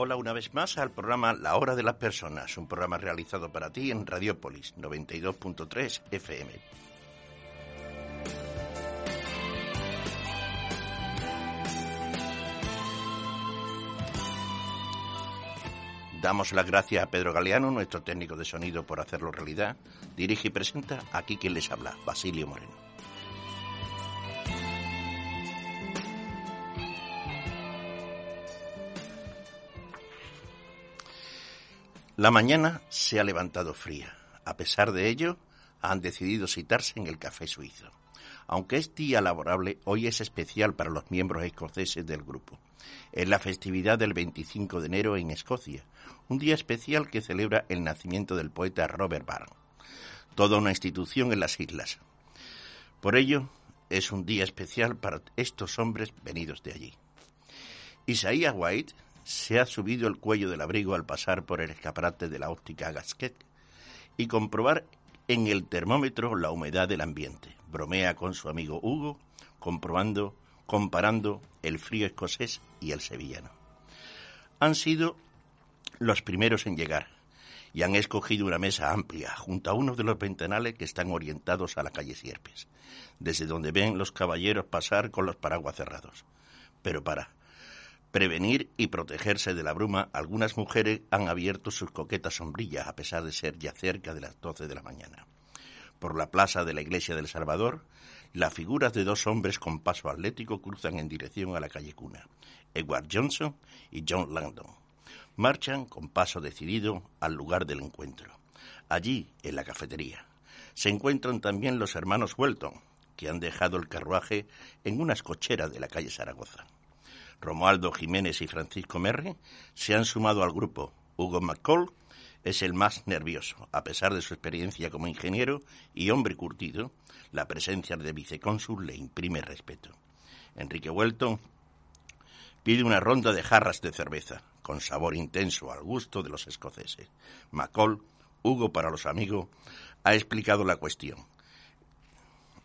Hola una vez más al programa La Hora de las Personas, un programa realizado para ti en Radiopolis 92.3 FM. Damos las gracias a Pedro Galeano, nuestro técnico de sonido, por hacerlo realidad. Dirige y presenta aquí quien les habla, Basilio Moreno. La mañana se ha levantado fría. A pesar de ello, han decidido citarse en el café suizo. Aunque es día laborable, hoy es especial para los miembros escoceses del grupo. Es la festividad del 25 de enero en Escocia, un día especial que celebra el nacimiento del poeta Robert Barn, toda una institución en las islas. Por ello, es un día especial para estos hombres venidos de allí. Isaiah White se ha subido el cuello del abrigo al pasar por el escaparate de la óptica Gasquet y comprobar en el termómetro la humedad del ambiente. Bromea con su amigo Hugo, comprobando, comparando el frío escocés y el sevillano. Han sido los primeros en llegar y han escogido una mesa amplia junto a uno de los ventanales que están orientados a la calle Sierpes, desde donde ven los caballeros pasar con los paraguas cerrados. Pero para prevenir y protegerse de la bruma, algunas mujeres han abierto sus coquetas sombrillas a pesar de ser ya cerca de las doce de la mañana. Por la plaza de la iglesia del Salvador, las figuras de dos hombres con paso atlético cruzan en dirección a la calle Cuna, Edward Johnson y John Langdon. Marchan con paso decidido al lugar del encuentro. Allí, en la cafetería, se encuentran también los hermanos Welton, que han dejado el carruaje en una escochera de la calle Zaragoza. Romualdo Jiménez y Francisco Merri se han sumado al grupo. Hugo McCall es el más nervioso. A pesar de su experiencia como ingeniero y hombre curtido, la presencia de vicecónsul le imprime respeto. Enrique Welton pide una ronda de jarras de cerveza, con sabor intenso al gusto de los escoceses. McCall, Hugo para los amigos, ha explicado la cuestión.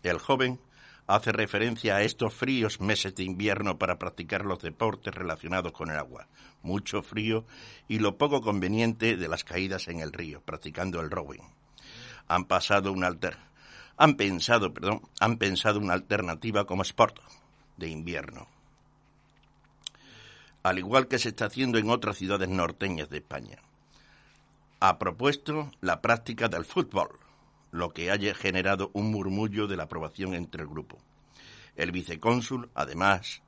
El joven hace referencia a estos fríos meses de invierno para practicar los deportes relacionados con el agua, mucho frío y lo poco conveniente de las caídas en el río, practicando el rowing. Han pasado un alter han pensado, perdón, han pensado una alternativa como sport de invierno. Al igual que se está haciendo en otras ciudades norteñas de España. Ha propuesto la práctica del fútbol, lo que haya generado un murmullo de la aprobación entre el grupo. El vicecónsul, además,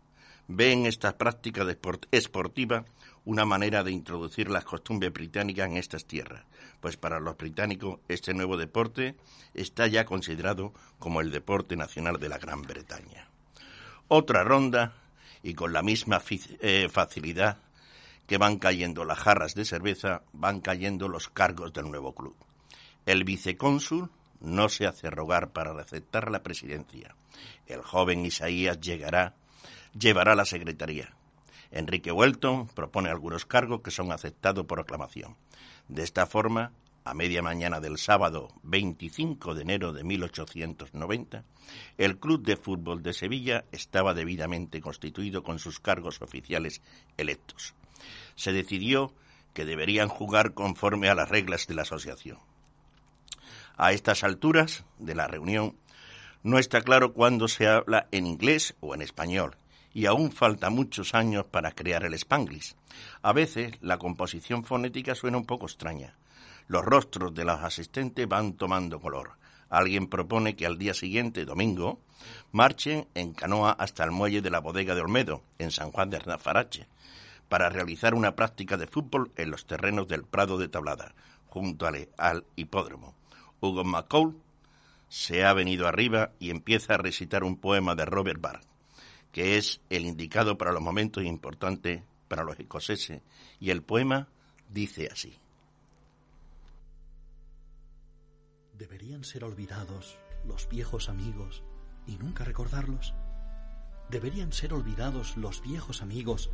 ve en esta práctica esportiva una manera de introducir las costumbres británicas en estas tierras, pues para los británicos este nuevo deporte está ya considerado como el deporte nacional de la Gran Bretaña. Otra ronda y con la misma eh, facilidad que van cayendo las jarras de cerveza, van cayendo los cargos del nuevo club. El vicecónsul no se hace rogar para aceptar la presidencia. El joven Isaías llegará, llevará la secretaría. Enrique Welton propone algunos cargos que son aceptados por aclamación. De esta forma, a media mañana del sábado 25 de enero de 1890, el Club de Fútbol de Sevilla estaba debidamente constituido con sus cargos oficiales electos. Se decidió que deberían jugar conforme a las reglas de la asociación. A estas alturas de la reunión no está claro cuándo se habla en inglés o en español, y aún falta muchos años para crear el spanglish. A veces la composición fonética suena un poco extraña. Los rostros de los asistentes van tomando color. Alguien propone que al día siguiente, domingo, marchen en canoa hasta el muelle de la bodega de Olmedo, en San Juan de Arnafarache, para realizar una práctica de fútbol en los terrenos del Prado de Tablada, junto al hipódromo. Hugo McCall se ha venido arriba y empieza a recitar un poema de Robert Barr, que es el indicado para los momentos importantes para los escoceses, y el poema dice así. ¿Deberían ser olvidados los viejos amigos y nunca recordarlos? ¿Deberían ser olvidados los viejos amigos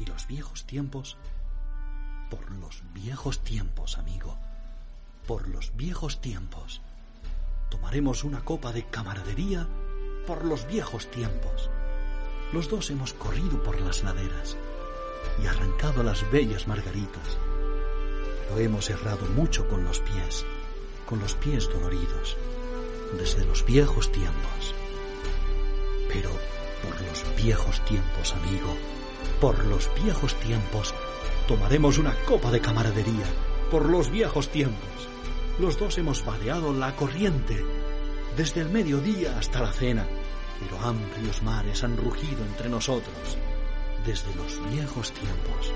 y los viejos tiempos? Por los viejos tiempos, amigo, por los viejos tiempos. Tomaremos una copa de camaradería por los viejos tiempos. Los dos hemos corrido por las laderas y arrancado las bellas margaritas, pero hemos errado mucho con los pies, con los pies doloridos, desde los viejos tiempos. Pero por los viejos tiempos, amigo, por los viejos tiempos, tomaremos una copa de camaradería, por los viejos tiempos. Los dos hemos vadeado la corriente, desde el mediodía hasta la cena, pero amplios mares han rugido entre nosotros, desde los viejos tiempos.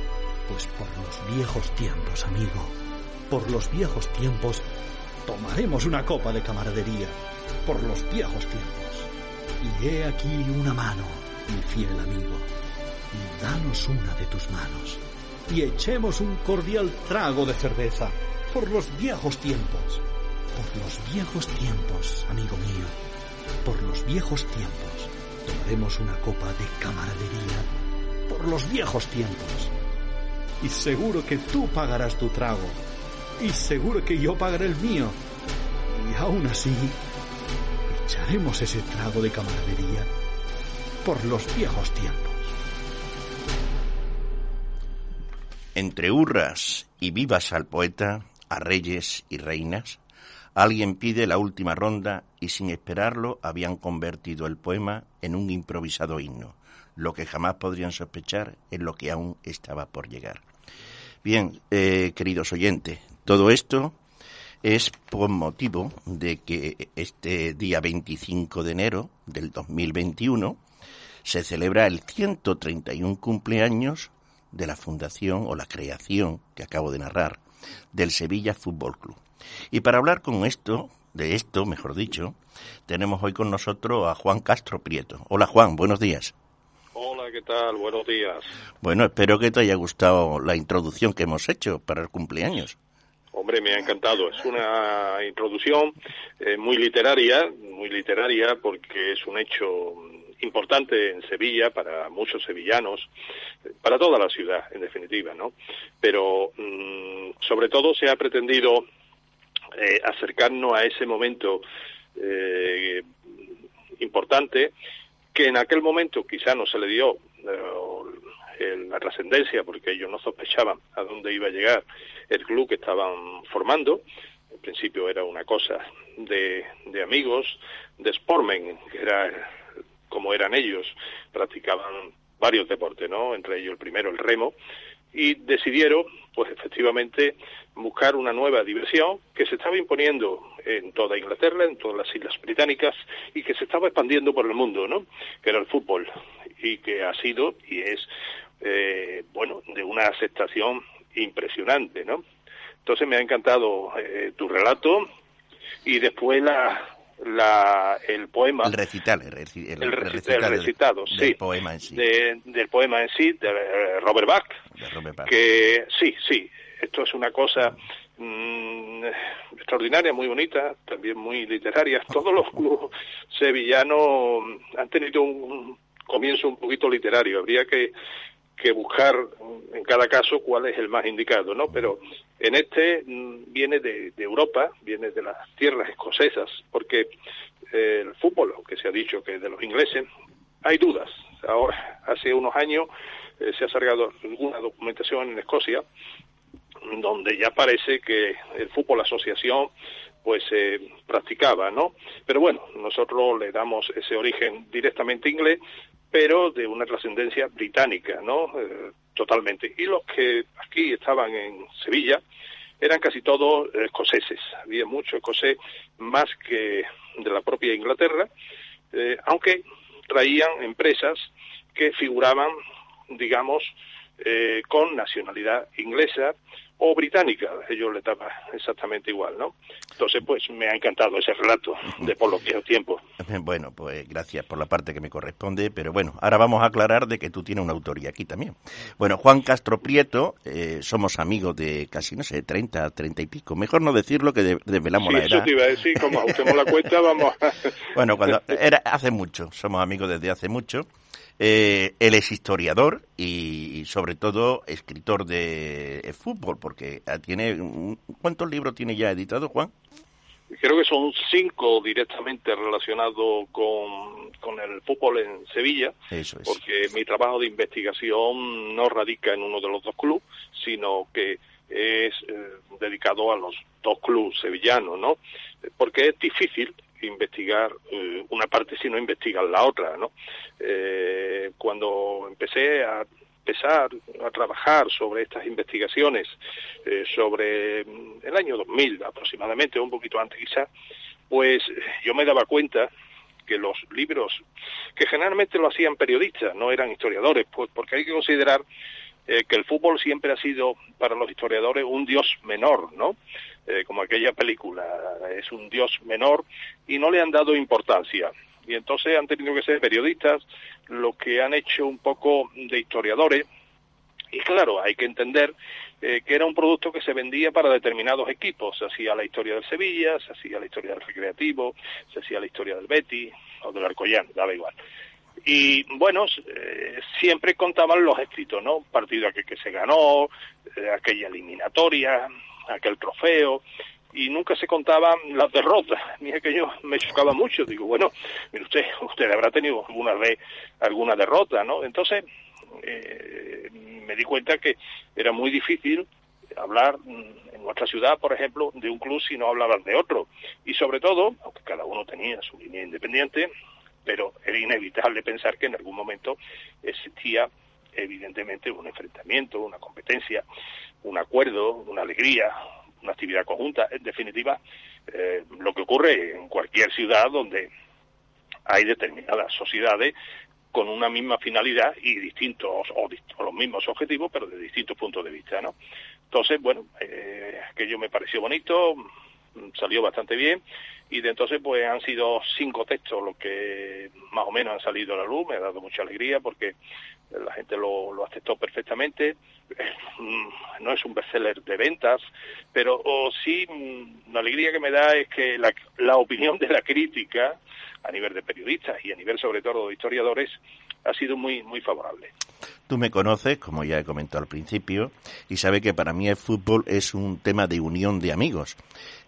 Pues por los viejos tiempos, amigo, por los viejos tiempos, tomaremos una copa de camaradería, por los viejos tiempos. Y he aquí una mano, mi fiel amigo, y danos una de tus manos, y echemos un cordial trago de cerveza, por los viejos tiempos, por los viejos tiempos, amigo mío, por los viejos tiempos, tomaremos una copa de camaradería, por los viejos tiempos. Y seguro que tú pagarás tu trago, y seguro que yo pagaré el mío. Y aún así, echaremos ese trago de camaradería por los viejos tiempos. Entre hurras y vivas al poeta, a reyes y reinas, alguien pide la última ronda y sin esperarlo habían convertido el poema en un improvisado himno, lo que jamás podrían sospechar en lo que aún estaba por llegar. Bien, eh, queridos oyentes, todo esto es por motivo de que este día 25 de enero del 2021 se celebra el 131 cumpleaños de la fundación o la creación que acabo de narrar del Sevilla Fútbol Club. Y para hablar con esto, de esto, mejor dicho, tenemos hoy con nosotros a Juan Castro Prieto. Hola Juan, buenos días. Hola, ¿qué tal? Buenos días. Bueno, espero que te haya gustado la introducción que hemos hecho para el cumpleaños. Hombre, me ha encantado. Es una introducción eh, muy literaria, muy literaria porque es un hecho importante en Sevilla para muchos sevillanos, para toda la ciudad, en definitiva, ¿no? Pero mm, sobre todo se ha pretendido eh, acercarnos a ese momento eh, importante que en aquel momento quizá no se le dio la trascendencia porque ellos no sospechaban a dónde iba a llegar el club que estaban formando. En principio era una cosa de, de amigos, de sportmen, que era como eran ellos, practicaban varios deportes, ¿no? Entre ellos el primero el remo y decidieron, pues efectivamente, buscar una nueva diversión que se estaba imponiendo en toda Inglaterra, en todas las islas británicas y que se estaba expandiendo por el mundo, ¿no? Que era el fútbol y que ha sido y es eh, bueno, de una aceptación impresionante, ¿no? Entonces me ha encantado eh, tu relato y después la, la, el poema. El recital, el, recitado, sí. Del poema en sí. del poema en sí, de eh, Robert Bach. Que sí, sí, esto es una cosa mm, extraordinaria, muy bonita, también muy literaria. Todos los clubes sevillanos han tenido un comienzo un poquito literario. Habría que que buscar en cada caso cuál es el más indicado, ¿no? Pero en este mm, viene de, Europa, viene de las tierras escocesas, porque eh, el fútbol, aunque se ha dicho que es de los ingleses, hay dudas. Ahora, hace unos años eh, se ha sacado alguna documentación en Escocia donde ya parece que el fútbol asociación pues se practicaba, ¿no? Pero bueno, nosotros le damos ese origen directamente inglés, pero de una trascendencia británica, ¿no? Eh, totalmente. Y los que aquí estaban en Sevilla eran casi todos escoceses. Había mucho escocés más que de la propia Inglaterra, eh, aunque traían empresas que figuraban, digamos, eh, con nacionalidad inglesa o británica, ellos le daba exactamente igual, ¿no? Entonces, pues me ha encantado ese relato de por los viejos tiempos. Bueno, pues gracias por la parte que me corresponde, pero bueno, ahora vamos a aclarar de que tú tienes una autoría aquí también. Bueno, Juan Castro Prieto, eh, somos amigos de casi, no sé, 30, 30 y pico. Mejor no decirlo que desvelamos la edad. Eso te iba a decir, como ajustemos la cuenta, vamos bueno, cuando era hace mucho, somos amigos desde hace mucho. Eh, él es historiador y, sobre todo escritor de fútbol, porque tiene ¿cuántos libros tiene ya editado, Juan? Creo que son cinco directamente relacionados con, con el fútbol en Sevilla, porque mi trabajo de investigación no radica en uno de los dos clubes, sino que es eh, dedicado a los dos clubes sevillanos, ¿no? Porque es difícil investigar eh, una parte si no investigar la otra, ¿no? Eh, cuando empecé a empezar a trabajar sobre estas investigaciones eh, sobre mm, el año 2000 aproximadamente, un poquito antes quizá, pues yo me daba cuenta que los libros, que generalmente lo hacían periodistas, no eran historiadores, pues porque hay que considerar eh, que el fútbol siempre ha sido para los historiadores un dios menor, ¿no? Eh, como aquella película, es un dios menor y no le han dado importancia. Y entonces han tenido que ser periodistas los que han hecho un poco de historiadores. Y claro, hay que entender eh, que era un producto que se vendía para determinados equipos. Se hacía la historia del Sevilla, se hacía la historia del Recreativo, se hacía la historia del Betty o del Arcollán, daba igual. Y bueno, eh, siempre contaban los éxitos, ¿no? Partido aquel que se ganó, eh, aquella eliminatoria, aquel trofeo, y nunca se contaban las derrotas. Mira que yo me chocaba mucho. Digo, bueno, mire usted, usted habrá tenido alguna vez alguna derrota, ¿no? Entonces eh, me di cuenta que era muy difícil hablar en nuestra ciudad, por ejemplo, de un club si no hablaban de otro. Y sobre todo, aunque cada uno tenía su línea independiente, pero era inevitable pensar que en algún momento existía evidentemente un enfrentamiento, una competencia, un acuerdo, una alegría, una actividad conjunta. En definitiva, eh, lo que ocurre en cualquier ciudad donde hay determinadas sociedades con una misma finalidad y distintos o, los mismos objetivos, pero de distintos puntos de vista, ¿no? Entonces, bueno, eh, aquello me pareció bonito, salió bastante bien. Y de entonces pues han sido cinco textos los que más o menos han salido a la luz, me ha dado mucha alegría porque la gente lo, lo aceptó perfectamente, no es un bestseller de ventas, pero sí la alegría que me da es que la, la opinión de la crítica a nivel de periodistas y a nivel sobre todo de historiadores ha sido muy muy favorable. Tú me conoces, como ya he comentado al principio, y sabe que para mí el fútbol es un tema de unión de amigos.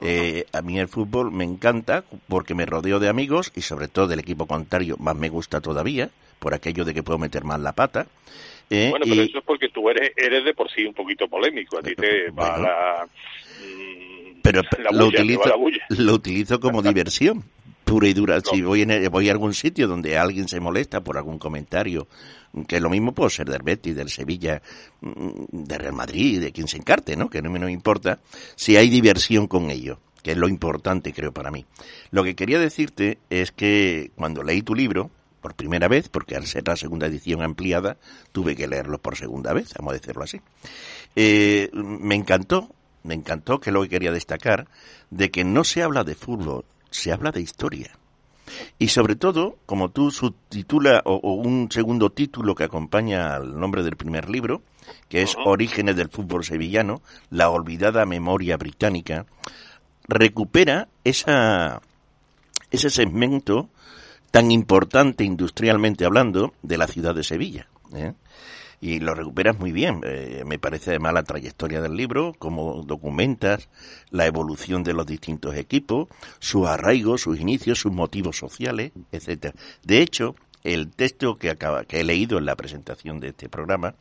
Eh, a mí el fútbol me encanta porque me rodeo de amigos y sobre todo del equipo contrario más me gusta todavía, por aquello de que puedo meter más la pata. Eh, bueno, pero eso es porque tú eres, eres de por sí un poquito polémico, a ti te va la... Mm, pero lo, utilizo, lo utilizo como diversión pura y dura. Si voy, en, voy a algún sitio donde alguien se molesta por algún comentario que lo mismo puede ser del Betis, del Sevilla, mm, de Real Madrid, de quien se encarte, ¿no? Que no me importa, si hay diversión con ello, que es lo importante creo para mí. Lo que quería decirte es que cuando leí tu libro, por primera vez, porque al ser la segunda edición ampliada, tuve que leerlo por segunda vez, vamos a decirlo así. Eh, me encantó, me encantó que lo que quería destacar, de que no se habla de fútbol, se habla de historia. Y sobre todo, como tú subtitula o, un segundo título que acompaña al nombre del primer libro, que es Orígenes del fútbol sevillano, la olvidada memoria británica, recupera esa, ese segmento tan importante industrialmente hablando de la ciudad de Sevilla. ¿eh? Y lo recuperas muy bien. Eh, me parece además la trayectoria del libro, cómo documentas la evolución de los distintos equipos, su arraigo, sus inicios, sus motivos sociales, etcétera. De hecho, el texto que que he leído en la presentación de este programa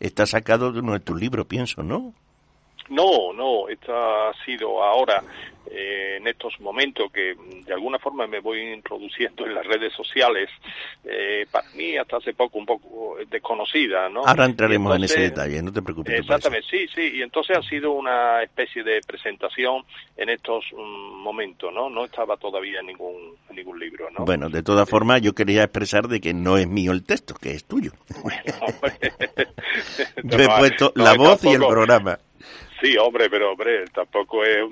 está sacado de uno de tus libros, pienso, ¿no? No, no, esta ha sido ahora eh, en estos momentos que de alguna forma me voy introduciendo en las redes sociales, eh, para mí hasta hace poco un poco desconocida, ¿no? Ahora entraremos en ese detalle, no te preocupes. Exactamente, sí, sí, y entonces ha sido una especie de presentación en estos mm, momentos, ¿no? No estaba todavía en ningún, ningún libro, ¿no? Bueno, de todas formas yo quería expresar de que no es mío el texto, que es tuyo. yo he puesto la voz y el programa. Sí, hombre, pero hombre, tampoco es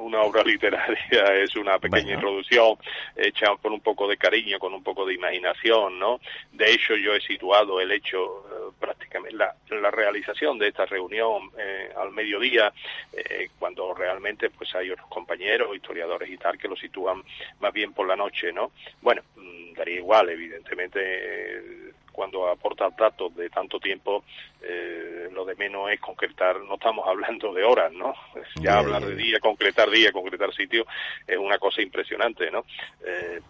una obra literaria, es una pequeña introducción hecha con un poco de cariño, con un poco de imaginación, ¿no? De hecho, yo he situado el hecho eh, prácticamente, la, la, realización de esta reunión eh, al mediodía, eh, cuando realmente pues hay otros compañeros, historiadores y tal, que lo sitúan más bien por la noche, ¿no? Bueno, mm, daría igual, evidentemente cuando aporta datos de tanto tiempo, eh, lo de menos es concretar, no estamos hablando de horas, ¿no? Ya hablar de día, concretar día, concretar sitio, es una cosa impresionante, ¿no? Eh,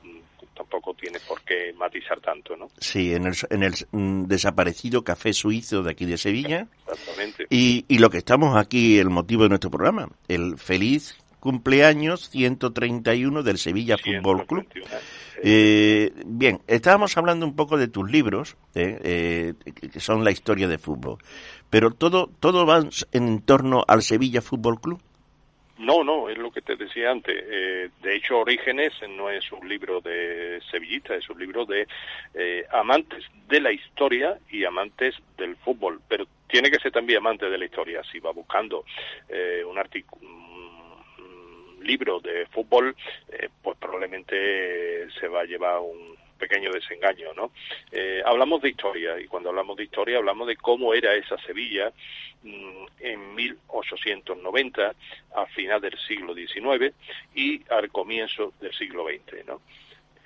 tampoco tiene por qué matizar tanto, ¿no? Sí, en el, en el mm, desaparecido Café Suizo de aquí de Sevilla. Exactamente. Y, y lo que estamos aquí, el motivo de nuestro programa, el feliz cumpleaños 131 del Sevilla Fútbol Club. Eh, bien, estábamos hablando un poco de tus libros, eh, eh, que son la historia de fútbol, pero todo, todo va en torno al Sevilla Fútbol Club. No, no, es lo que te decía antes. de hecho, Orígenes no es un libro de sevillita, es un libro de amantes de la historia y amantes del fútbol, pero tiene que ser también amante de la historia. Si va buscando un artículo libro de fútbol, eh, pues probablemente se va a llevar un pequeño desengaño, ¿no? Eh, hablamos de historia y cuando hablamos de historia hablamos de cómo era esa Sevilla mm, en 1890 a final del siglo XIX y al comienzo del siglo XX, ¿no?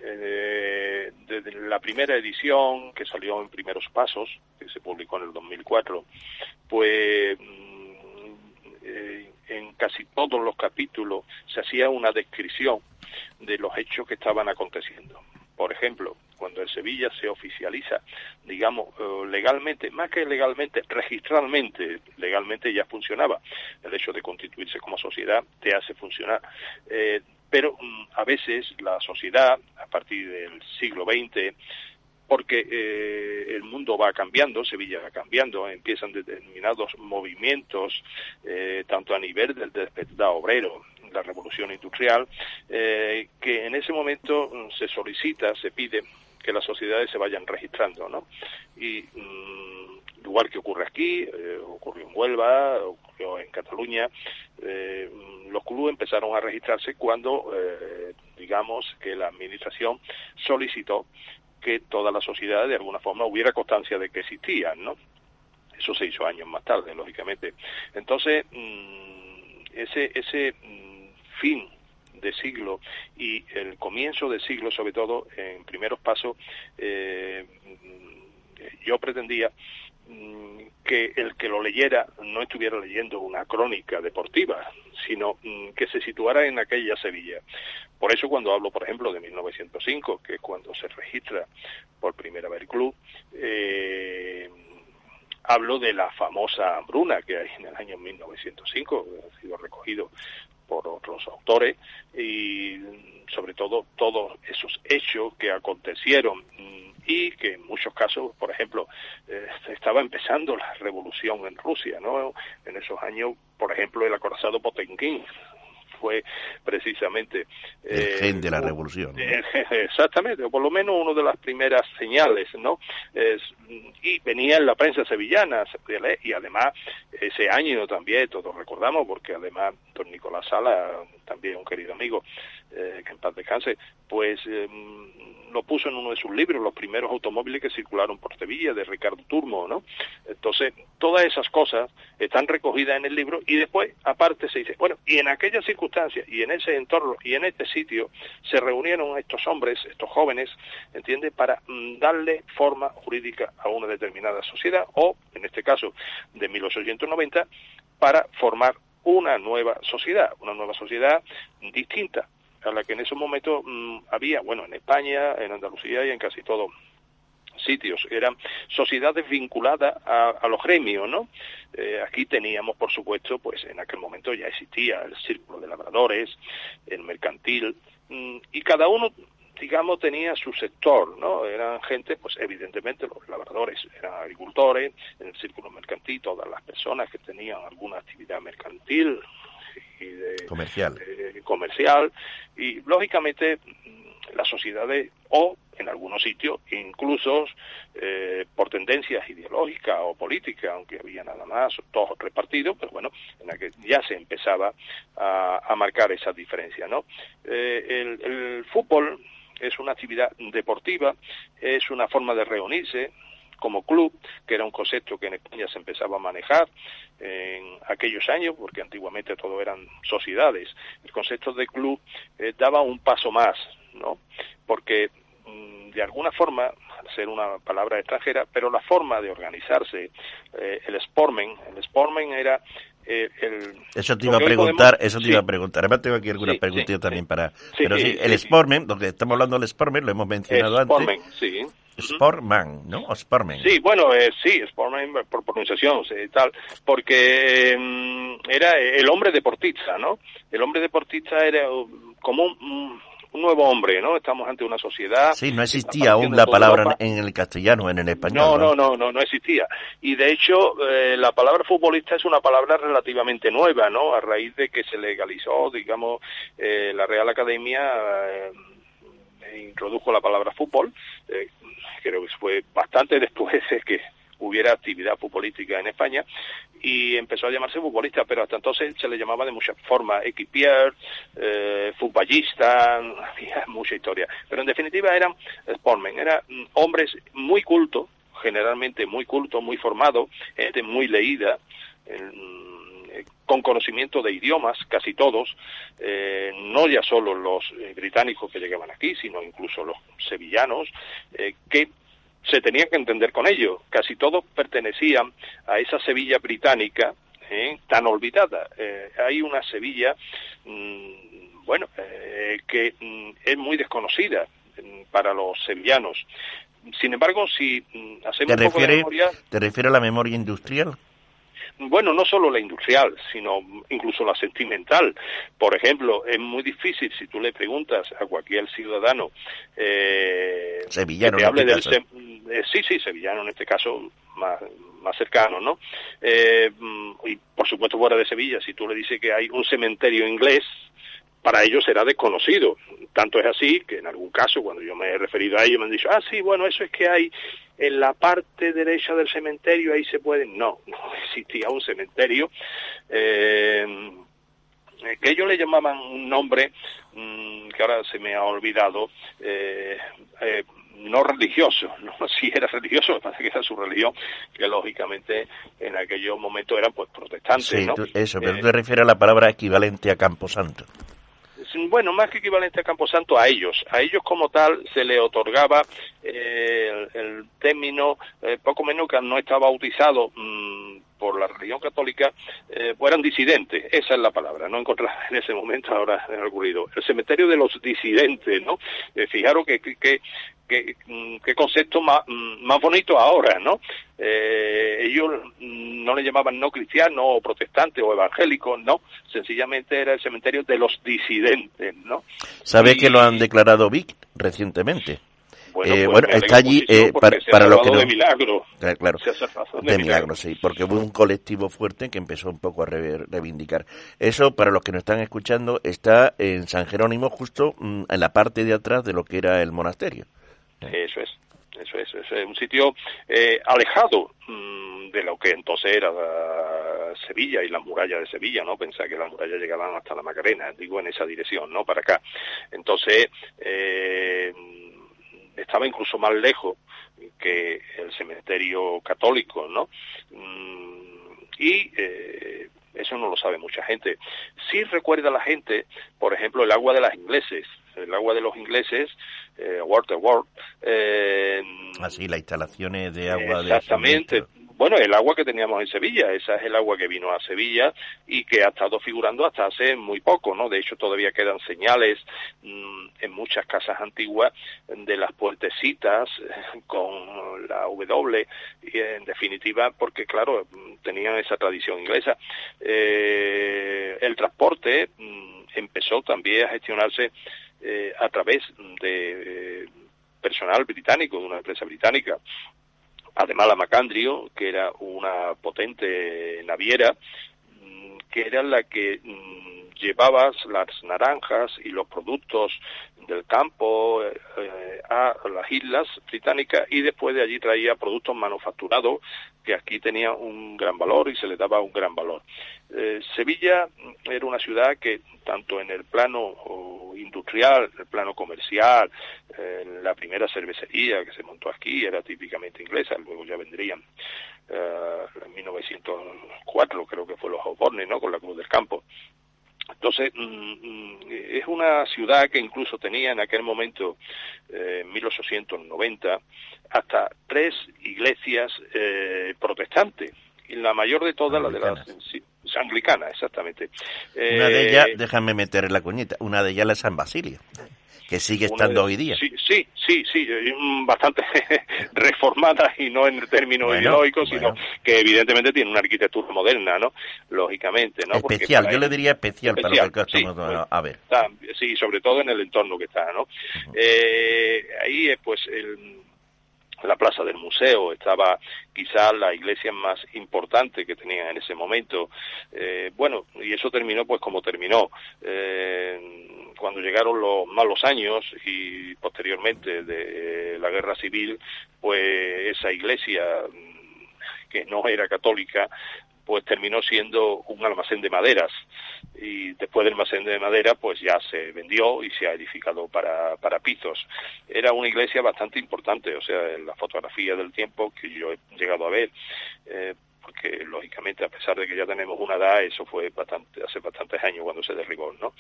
Eh, desde la primera edición que salió en primeros pasos, que se publicó en el 2004, pues mm, eh, en casi todos los capítulos se hacía una descripción de los hechos que estaban aconteciendo. Por ejemplo, cuando en Sevilla se oficializa, digamos, eh, legalmente, más que legalmente, registralmente, legalmente ya funcionaba, el hecho de constituirse como sociedad te hace funcionar. Eh, pero mm, a veces la sociedad, a partir del siglo XX, porque eh, el mundo va cambiando, Sevilla va cambiando, empiezan determinados movimientos, eh, tanto a nivel del despertar obrero, la revolución industrial, eh, que en ese momento mm, se solicita, se pide que las sociedades se vayan registrando, ¿no? Y mm, igual que ocurre aquí, ocurrió en Huelva, ocurrió en Cataluña, mm, los clubes empezaron a registrarse cuando, digamos, que la administración solicitó que toda la sociedad de alguna forma hubiera constancia de que existían, ¿no? Eso se hizo años más tarde, lógicamente. Entonces, mm, ese, ese mm, fin de siglo y el comienzo de siglo, sobre todo en primeros pasos, eh, mm, yo pretendía que el que lo leyera no estuviera leyendo una crónica deportiva, sino que se situara en aquella Sevilla. Por eso cuando hablo, por ejemplo, de 1905, que es cuando se registra por primera vez el club, eh, hablo de la famosa hambruna que hay en el año 1905, que ha sido recogido por otros autores, y sobre todo todos esos hechos que acontecieron y que en muchos casos, por ejemplo, eh, estaba empezando la revolución en Rusia, ¿no? En esos años, por ejemplo, el acorazado Potenkin fue precisamente... El eh, gen de la revolución. exactamente, o por lo menos una de las primeras señales, ¿no? y venía en la prensa sevillana, y además ese año también, todos recordamos, porque además don Nicolás Sala, también un querido amigo, eh, que en paz descanse, pues em, lo puso en uno de sus libros, los primeros automóviles que circularon por Sevilla, de Ricardo Turmo, ¿no? Entonces, todas esas cosas están recogidas en el libro y después, aparte, se dice, bueno, y en aquellas circunstancias y en ese entorno y en este sitio se reunieron estos hombres, estos jóvenes, ¿entiende?, para mm, darle forma jurídica a una determinada sociedad o, en este caso, de 1890, para formar una nueva sociedad, una nueva sociedad distinta a la que en ese momento mm, había, bueno, en España, en Andalucía y en casi todo sitios. Eran sociedades vinculadas a, los gremios, ¿no? Eh, aquí teníamos, por supuesto, pues en aquel momento ya existía el círculo de labradores, el mercantil, mm, y cada uno digamos, tenía su sector, ¿no? Eran gente, pues evidentemente los labradores eran agricultores, en el círculo mercantil todas las personas que tenían alguna actividad mercantil y de, comercial. comercial y lógicamente las sociedades o en algunos sitios incluso eh, por tendencias ideológicas o políticas, aunque había nada más, todos repartidos, pero bueno, en la que ya se empezaba a, marcar esa diferencia, ¿no? Eh, el, fútbol es una actividad deportiva, es una forma de reunirse, como club, que era un concepto que en España se empezaba a manejar en aquellos años, porque antiguamente todo eran sociedades. El concepto de club eh, daba un paso más, ¿no? Porque de alguna forma, ser una palabra extranjera, pero la forma de organizarse, eh, el sportmen, el sportmen era eh, el, eso te iba a preguntar, eso te iba a preguntar. Además tengo aquí alguna preguntita también para... pero sí, el Sportman, donde estamos hablando del Sportman, lo hemos mencionado Sportman, sí. Sportman, ¿no? O Sportman. Sí, bueno, eh, sí, Sportman por pronunciación, sí, tal, porque mm, era el hombre deportista, ¿no? El hombre deportista era como un, un nuevo hombre, ¿no? Estamos ante una sociedad. Sí, no existía aún la palabra en el castellano, en el español. No, no, no, no, existía. Y de hecho, eh, la palabra futbolista es una palabra relativamente nueva, ¿no? A raíz de que se legalizó, digamos, eh, la Real Academia eh, introdujo la palabra fútbol. creo que fue bastante después de que hubiera actividad futbolística en España y empezó a llamarse futbolista, pero hasta entonces se le llamaba de muchas formas, equipier, eh, futbolista, había mucha historia. Pero en definitiva eran sportmen, eran hombres muy cultos, generalmente muy cultos, muy formados, gente muy leída, con conocimiento de idiomas, casi todos, eh, no ya solo los eh, británicos que llegaban aquí, sino incluso los sevillanos, eh, que se tenía que entender con ello. Casi todos pertenecían a esa Sevilla británica ¿eh? tan olvidada. Eh, hay una Sevilla, mm, bueno, eh, que mm, es muy desconocida mm, para los sevillanos. Sin embargo, si hacemos un poco de memoria... ¿Te refieres a la memoria industrial? bueno, no solo la industrial, sino incluso la sentimental. Por ejemplo, es muy difícil si tú le preguntas a cualquier ciudadano eh, sevillano, que hable del eh, sí, sí, sevillano en este caso más, más cercano, ¿no? Eh, y por supuesto fuera de Sevilla, si tú le dices que hay un cementerio inglés, para ellos será desconocido. Tanto es así que en algún caso, cuando yo me he referido a ellos, me han dicho, ah, sí, bueno, eso es que hay en la parte derecha del cementerio, ahí se puede. No, no existía un cementerio. Eh, que ellos le llamaban un nombre mm, que ahora se me ha olvidado, eh, eh, no religioso, no si era religioso, me parece que era su religión, que lógicamente en aquellos momentos eran pues protestantes. Sí, eso, pero tú te refieres a la palabra equivalente a Camposanto bueno, más que equivalente a Camposanto, a ellos. A ellos como tal se le otorgaba eh, el, término, eh, poco menos que no estaba bautizado mm, por la religión católica, eh, eran disidentes, esa es la palabra, no encontraba en ese momento ahora en el ocurrido. El cementerio de los disidentes, ¿no? fijaros que, que, qué, mm, concepto más, mm, más bonito ahora, ¿no? Eh, ellos no le llamaban no cristiano o protestante o evangélico, no, sencillamente era el cementerio de los disidentes, ¿no? ¿Sabe que lo han declarado Vic recientemente? Bueno, eh, pues está allí eh, para, para los que no... de milagro. Claro, de, milagro, sí, porque hubo un colectivo fuerte que empezó un poco a reivindicar. Eso, para los que nos están escuchando, está en San Jerónimo, justo mm, en la parte de atrás de lo que era el monasterio. Eso es, eso es, es un sitio eh, alejado mm, de lo que entonces era Sevilla y las murallas de Sevilla, ¿no? Pensaba que las murallas llegaban hasta la Macarena, digo en esa dirección, ¿no? Para acá. Entonces, eh, estaba incluso más lejos que el cementerio católico, ¿no? Mm, y eh, eso no lo sabe mucha gente. Sí recuerda la gente, por ejemplo, el agua de las ingleses, el agua de los ingleses, eh, Water World. Eh, Así, las instalaciones de agua exactamente, bueno, el agua que teníamos en Sevilla, esa es el agua que vino a Sevilla y que ha estado figurando hasta hace muy poco, ¿no? De hecho, todavía quedan señales mm, en muchas casas antiguas de las puertecitas con la W, y en definitiva, porque claro, tenían esa tradición inglesa. Eh, el transporte mm, empezó también a gestionarse eh, a través de eh, personal británico, de una empresa británica. Además, la Macandrio, que era una potente naviera, mm, que era la que mm, llevaba las naranjas y los productos del campo eh, a las islas británicas y después de allí traía productos manufacturados que aquí tenían un gran valor y se le daba un gran valor. Eh, Sevilla era una ciudad que tanto en el plano industrial, en el plano comercial, la primera cervecería que se montó aquí era típicamente inglesa, luego ya vendrían eh, en 1904 creo que fue los Osborne, ¿no? Con la Cruz del Campo. Entonces, mm, mm, es una ciudad que incluso tenía en aquel momento, eh, en 1890, hasta tres iglesias eh, protestantes. Y la mayor de todas, la de las anglicana, exactamente. Una de ellas, eh, déjame meter la cuñita, una de ellas es San Basilio que sigue estando hoy día. Sí, sí, sí, sí, bastante reformada y no en términos ideológicos, sino que evidentemente tiene una arquitectura moderna, ¿no? Lógicamente, ¿no? Especial, yo le diría especial, para lo que sí, a ver. sí, sobre todo en el entorno que está, ¿no? eh, ahí, pues, el la plaza del museo, estaba quizá la iglesia más importante que tenían en ese momento. Eh, bueno, y eso terminó pues como terminó. Eh, cuando llegaron los malos años y posteriormente de la guerra civil, pues esa iglesia que no era católica, pues terminó siendo un almacén de maderas y después del almacén de madera pues ya se vendió y se ha edificado para, para pisos. Era una iglesia bastante importante, o sea, en la fotografía del tiempo que yo he llegado a ver, eh, porque lógicamente a pesar de que ya tenemos una edad, eso fue bastante, hace bastantes años cuando se derribó, ¿no?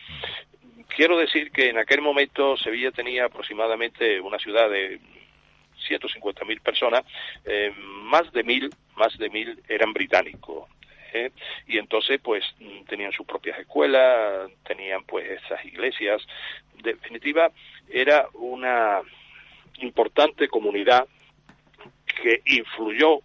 Quiero decir que en aquel momento Sevilla tenía aproximadamente una ciudad de 150.000 personas, eh, más de mil, más de mil eran británicos. ¿eh? y entonces pues tenían sus propias escuelas, tenían pues esas iglesias. De definitiva, era una importante comunidad que influyó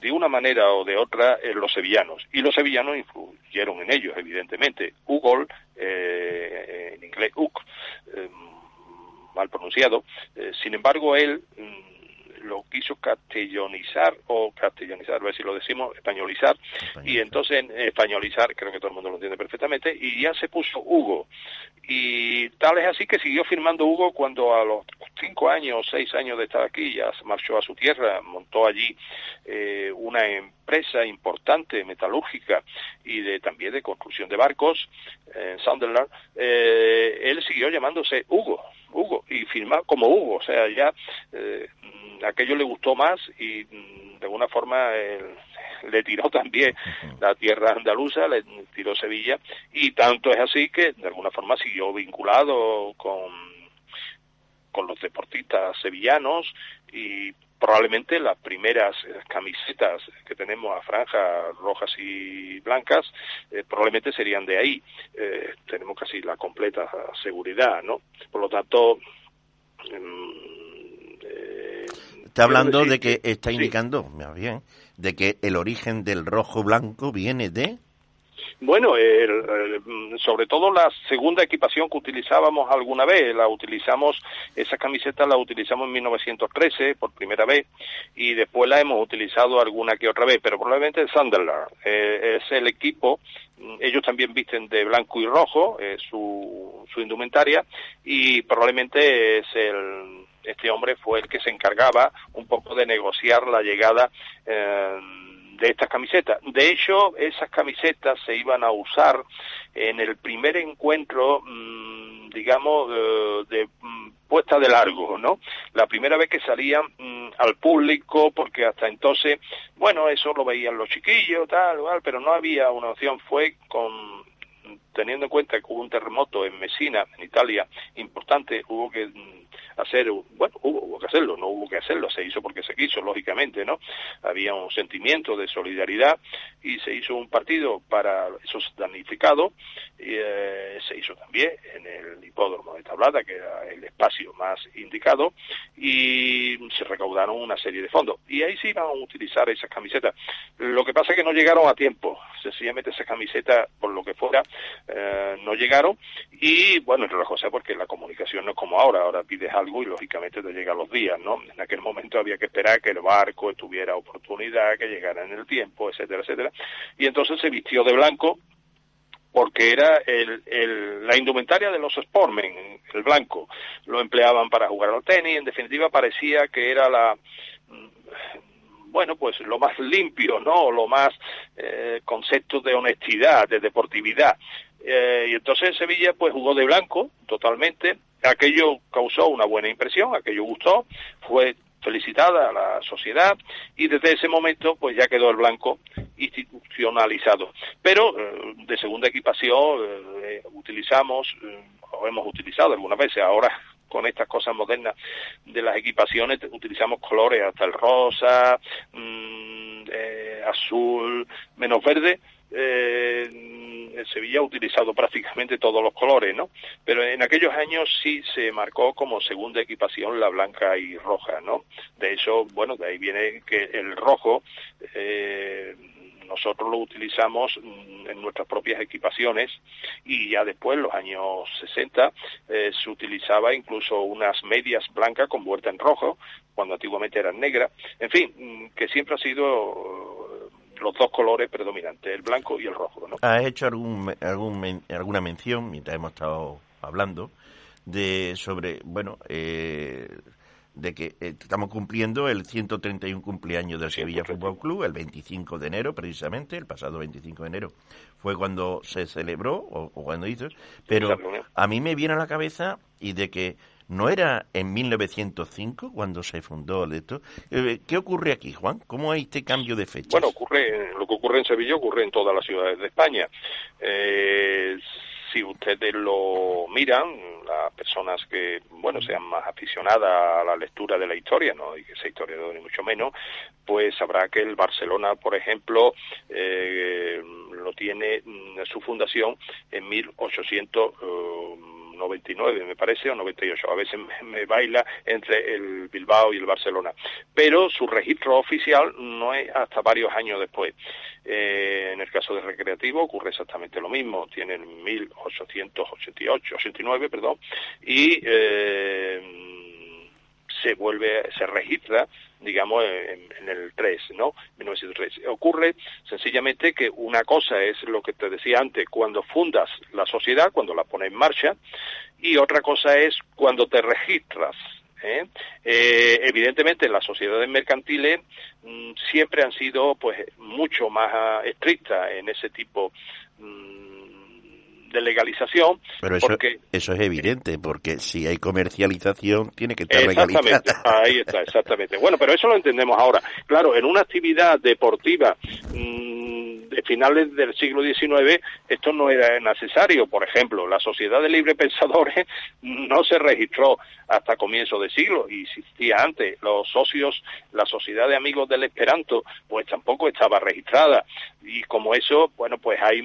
de una manera o de otra en los sevillanos y los sevillanos influyeron en ellos evidentemente Hugo eh, en inglés Uk eh, mal pronunciado sin embargo él mm, lo quiso castellonizar o castellonizar, a ver si lo decimos, españolizar, y entonces en españolizar, creo que todo el mundo lo entiende perfectamente, y ya se puso Hugo. Y tal es así que siguió firmando Hugo cuando a los cinco años, seis años de estar aquí, ya marchó a su tierra, montó allí eh, una empresa importante metalúrgica y de también de construcción de barcos en Sunderland, eh, él siguió llamándose Hugo, Hugo, y firmaba como Hugo, o sea, ya eh, aquello le gustó más y mm, de alguna forma le tiró también la tierra andaluza, le tiró Sevilla y tanto es así que de alguna forma siguió vinculado con, con los deportistas sevillanos y probablemente las primeras camisetas que tenemos a franjas rojas y blancas eh, probablemente serían de ahí. Eh, tenemos casi la completa seguridad, ¿no? Por lo tanto, eh, Está hablando de que está indicando, bien, de que el origen del rojo blanco viene de bueno, sobre todo la segunda equipación que utilizábamos alguna vez, la utilizamos, esa camiseta la utilizamos en 1913 por primera vez y después la hemos utilizado alguna que otra vez, pero probablemente el Sunderland eh, es el equipo, ellos también visten de blanco y rojo eh, su, su indumentaria y probablemente es el este hombre fue el que se encargaba un poco de negociar la llegada eh, de estas camisetas. De hecho, esas camisetas se iban a usar en el primer encuentro, mm, digamos, de, mm, puesta de largo, ¿no? La primera vez que salían mm, al público, porque hasta entonces, bueno, eso lo veían los chiquillos, tal, tal, pero no había una opción, fue con teniendo en cuenta que hubo un terremoto en Messina, en Italia, importante, hubo que hacer, bueno, hubo, que hacerlo, no hubo que hacerlo, se hizo porque se quiso, lógicamente, ¿no? Había un sentimiento de solidaridad y se hizo un partido para esos damnificados y eh, se hizo también en el hipódromo de Tablada, que era el espacio más indicado, y se recaudaron una serie de fondos. Y ahí sí iban a utilizar esas camisetas. Lo que pasa es que no llegaron a tiempo. Sencillamente esas camisetas, por lo que fuera, eh, no llegaron. Y bueno, entre las cosas, porque la comunicación no es como ahora. Ahora pides algo y lógicamente te llega a los días, ¿no? En aquel momento había que esperar que el barco tuviera oportunidad, que llegara en el tiempo, etcétera, etcétera. Y entonces se vistió de blanco porque era el, la indumentaria de los sportmen, el blanco. Lo empleaban para jugar al tenis, en definitiva parecía que era la mm, bueno, pues lo más limpio, ¿no? Lo más eh, concepto de honestidad, de deportividad. Eh, y entonces Sevilla pues jugó de blanco totalmente. Aquello causó una buena impresión, aquello gustó, fue felicitada a la sociedad y desde ese momento pues ya quedó el blanco institucionalizado. Pero eh, de segunda equipación eh, utilizamos eh, o hemos utilizado algunas veces ahora con estas cosas modernas de las equipaciones utilizamos colores hasta el rosa, mm, azul, menos verde. En Sevilla ha utilizado prácticamente todos los colores, ¿no? Pero en aquellos años sí se marcó como segunda equipación la blanca y roja, ¿no? De eso, bueno, de ahí viene que el rojo eh, nosotros lo utilizamos mm, en nuestras propias equipaciones y ya después, en los años 60, eh, se utilizaba incluso unas medias blancas con vuelta en rojo, cuando antiguamente eran negras. En fin, mm, que siempre ha sido los dos colores predominantes, el blanco y el rojo. ¿no? ¿Has hecho algún, algún, alguna mención, mientras hemos estado hablando, de sobre, bueno, eh, de que eh, estamos cumpliendo el 131 cumpleaños del Sevilla Fútbol Club, el 25 de enero precisamente, el pasado 25 de enero fue cuando se celebró o, cuando hizo, pero a mí me viene a la cabeza y de que no era en 1905 cuando se fundó esto. Eh, ¿Qué ocurre aquí, Juan? ¿Cómo hay este cambio de fecha? Bueno, ocurre, lo que ocurre en Sevilla ocurre en todas las ciudades de España. Eh, si ustedes lo miran, las personas que, bueno, sean más aficionadas a la lectura de la historia, no y que sea historia ni mucho menos, pues sabrá que el Barcelona, por ejemplo, eh, lo tiene mm, su fundación en 1800. 99, me parece, o 98. A veces me, baila entre el Bilbao y el Barcelona. Pero su registro oficial no es hasta varios años después. Eh, en el caso de Recreativo ocurre exactamente lo mismo. Tienen 1888, 89, perdón, y eh, se vuelve, se registra digamos, en, el 3, ¿no? 1903. Ocurre sencillamente que una cosa es lo que te decía antes, cuando fundas la sociedad, cuando la pones en marcha, y otra cosa es cuando te registras. ¿eh? Eh, evidentemente las sociedades mercantiles mm, siempre han sido pues mucho más ah, estrictas en ese tipo mm, de legalización. Pero eso, eso es evidente, porque si hay comercialización tiene que estar Exactamente, ahí está, exactamente. Bueno, pero eso lo entendemos ahora. Claro, en una actividad deportiva mmm, de finales del siglo XIX esto no era necesario. Por ejemplo, la Sociedad de Libre Pensadores no se registró hasta comienzo de siglo y existía antes. Los socios, la Sociedad de Amigos del Esperanto, pues tampoco estaba registrada. Y como eso, bueno, pues hay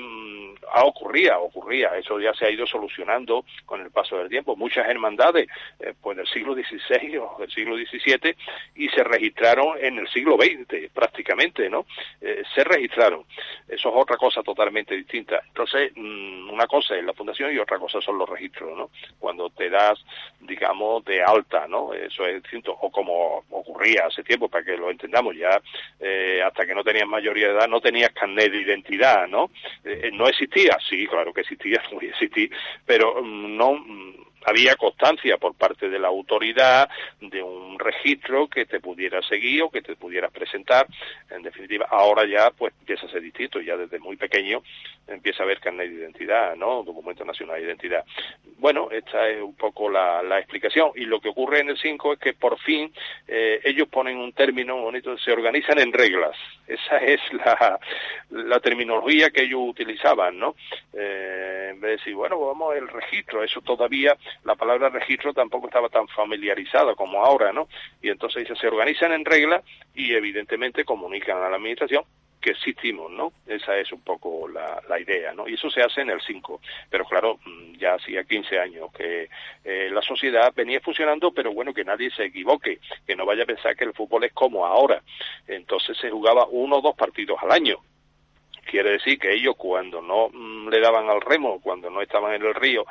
ha ocurría, ocurría, eso ya se ha ido solucionando con el paso del tiempo. Muchas hermandades, eh, pues del siglo XVI o del siglo XVII, y se registraron en el siglo XX, prácticamente, ¿no? Eh, se registraron. Eso es otra cosa totalmente distinta. Entonces, mm, una cosa es la fundación y otra cosa son los registros, ¿no? Cuando te das, digamos, de alta, ¿no? Eso es distinto. O como ocurría hace tiempo, para que lo entendamos, ya eh, hasta que no tenías mayoría de edad no tenías carnet de identidad, ¿no? no existía, sí, claro que existía, muy existía, pero mm, no mm, había constancia por parte de la autoridad de un registro que te pudiera seguir o que te pudieras presentar. En definitiva, ahora ya pues empieza a ser distinto, ya desde muy pequeño empieza a haber carnet de identidad, ¿no? Documento nacional de identidad. Bueno, esta es un poco la, explicación. Y lo que ocurre en el 5 es que por fin eh, ellos ponen un término bonito, se organizan en reglas Esa es la, la terminología que ellos utilizaban, ¿no? Eh, en vez de decir, bueno, vamos el registro, eso todavía, la palabra registro tampoco estaba tan familiarizada como ahora, ¿no? Y entonces se organizan en regla y evidentemente comunican a la administración que existimos, ¿no? Esa es un poco la, la, idea, ¿no? Y eso se hace en el 5. Pero claro, mm, ya hacía 15 años que eh, la sociedad venía funcionando, pero bueno, que nadie se equivoque, que no vaya a pensar que el fútbol es como ahora. Entonces se jugaba uno o dos partidos al año. Quiere decir que ellos cuando no mm, le daban al remo, cuando no estaban en el río,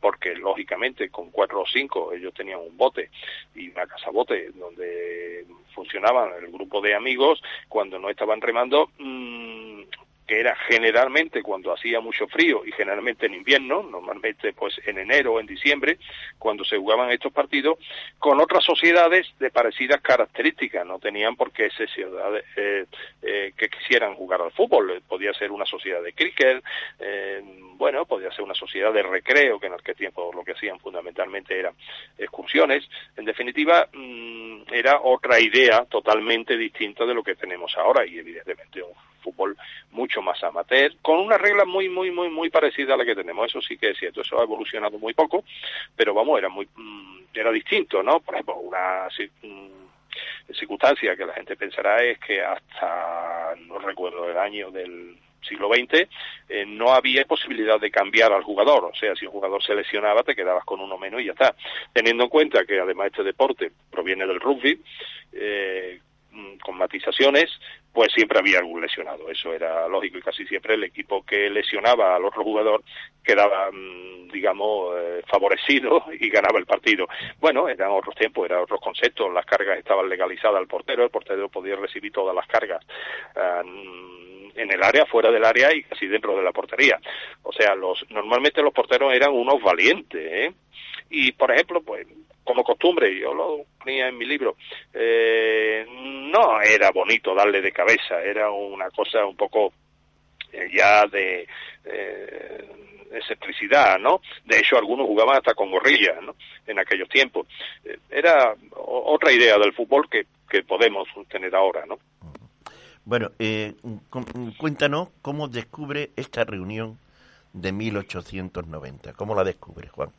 porque lógicamente con cuatro o cinco ellos tenían un bote y una casa bote donde funcionaban el grupo de amigos, cuando no estaban remando, mmm, que era generalmente cuando hacía mucho frío y generalmente en invierno, normalmente pues en enero o en diciembre, cuando se jugaban estos partidos, con otras sociedades de parecidas características, no tenían por qué ser ciudades eh, eh, que quisieran jugar al fútbol, podía ser una sociedad de cricket, eh, bueno, podía ser una sociedad de recreo, que en aquel tiempo lo que hacían fundamentalmente eran excursiones, en definitiva mmm, era otra idea totalmente distinta de lo que tenemos ahora y evidentemente un fútbol mucho más amateur, con una regla muy, muy, muy, muy parecida a la que tenemos. Eso sí que es cierto, eso ha evolucionado muy poco, pero vamos, era muy, era distinto, ¿no? Por ejemplo, una circunstancia que la gente pensará es que hasta, no recuerdo el año del siglo XX, eh, no había posibilidad de cambiar al jugador. O sea, si un jugador se lesionaba, te quedabas con uno menos y ya está. Teniendo en cuenta que además este deporte proviene del rugby, eh, con matizaciones, pues siempre había algún lesionado. Eso era lógico y casi siempre el equipo que lesionaba al otro jugador quedaba, mm, digamos, eh, favorecido y ganaba el partido. Bueno, eran otros tiempos, eran otros conceptos. Las cargas estaban legalizadas al portero, el portero podía recibir todas las cargas. Uh, en el área, fuera del área y casi dentro de la portería. O sea, los normalmente los porteros eran unos valientes, ¿eh? Y, por ejemplo, pues como costumbre, yo lo ponía en mi libro, eh, no era bonito darle de cabeza, era una cosa un poco eh, ya de eh, excentricidad, ¿no? De hecho, algunos jugaban hasta con gorrillas, ¿no? En aquellos tiempos. Eh, era otra idea del fútbol que, que podemos tener ahora, ¿no? Bueno, eh, cuéntanos cómo descubre esta reunión de 1890. ¿Cómo la descubre, Juan?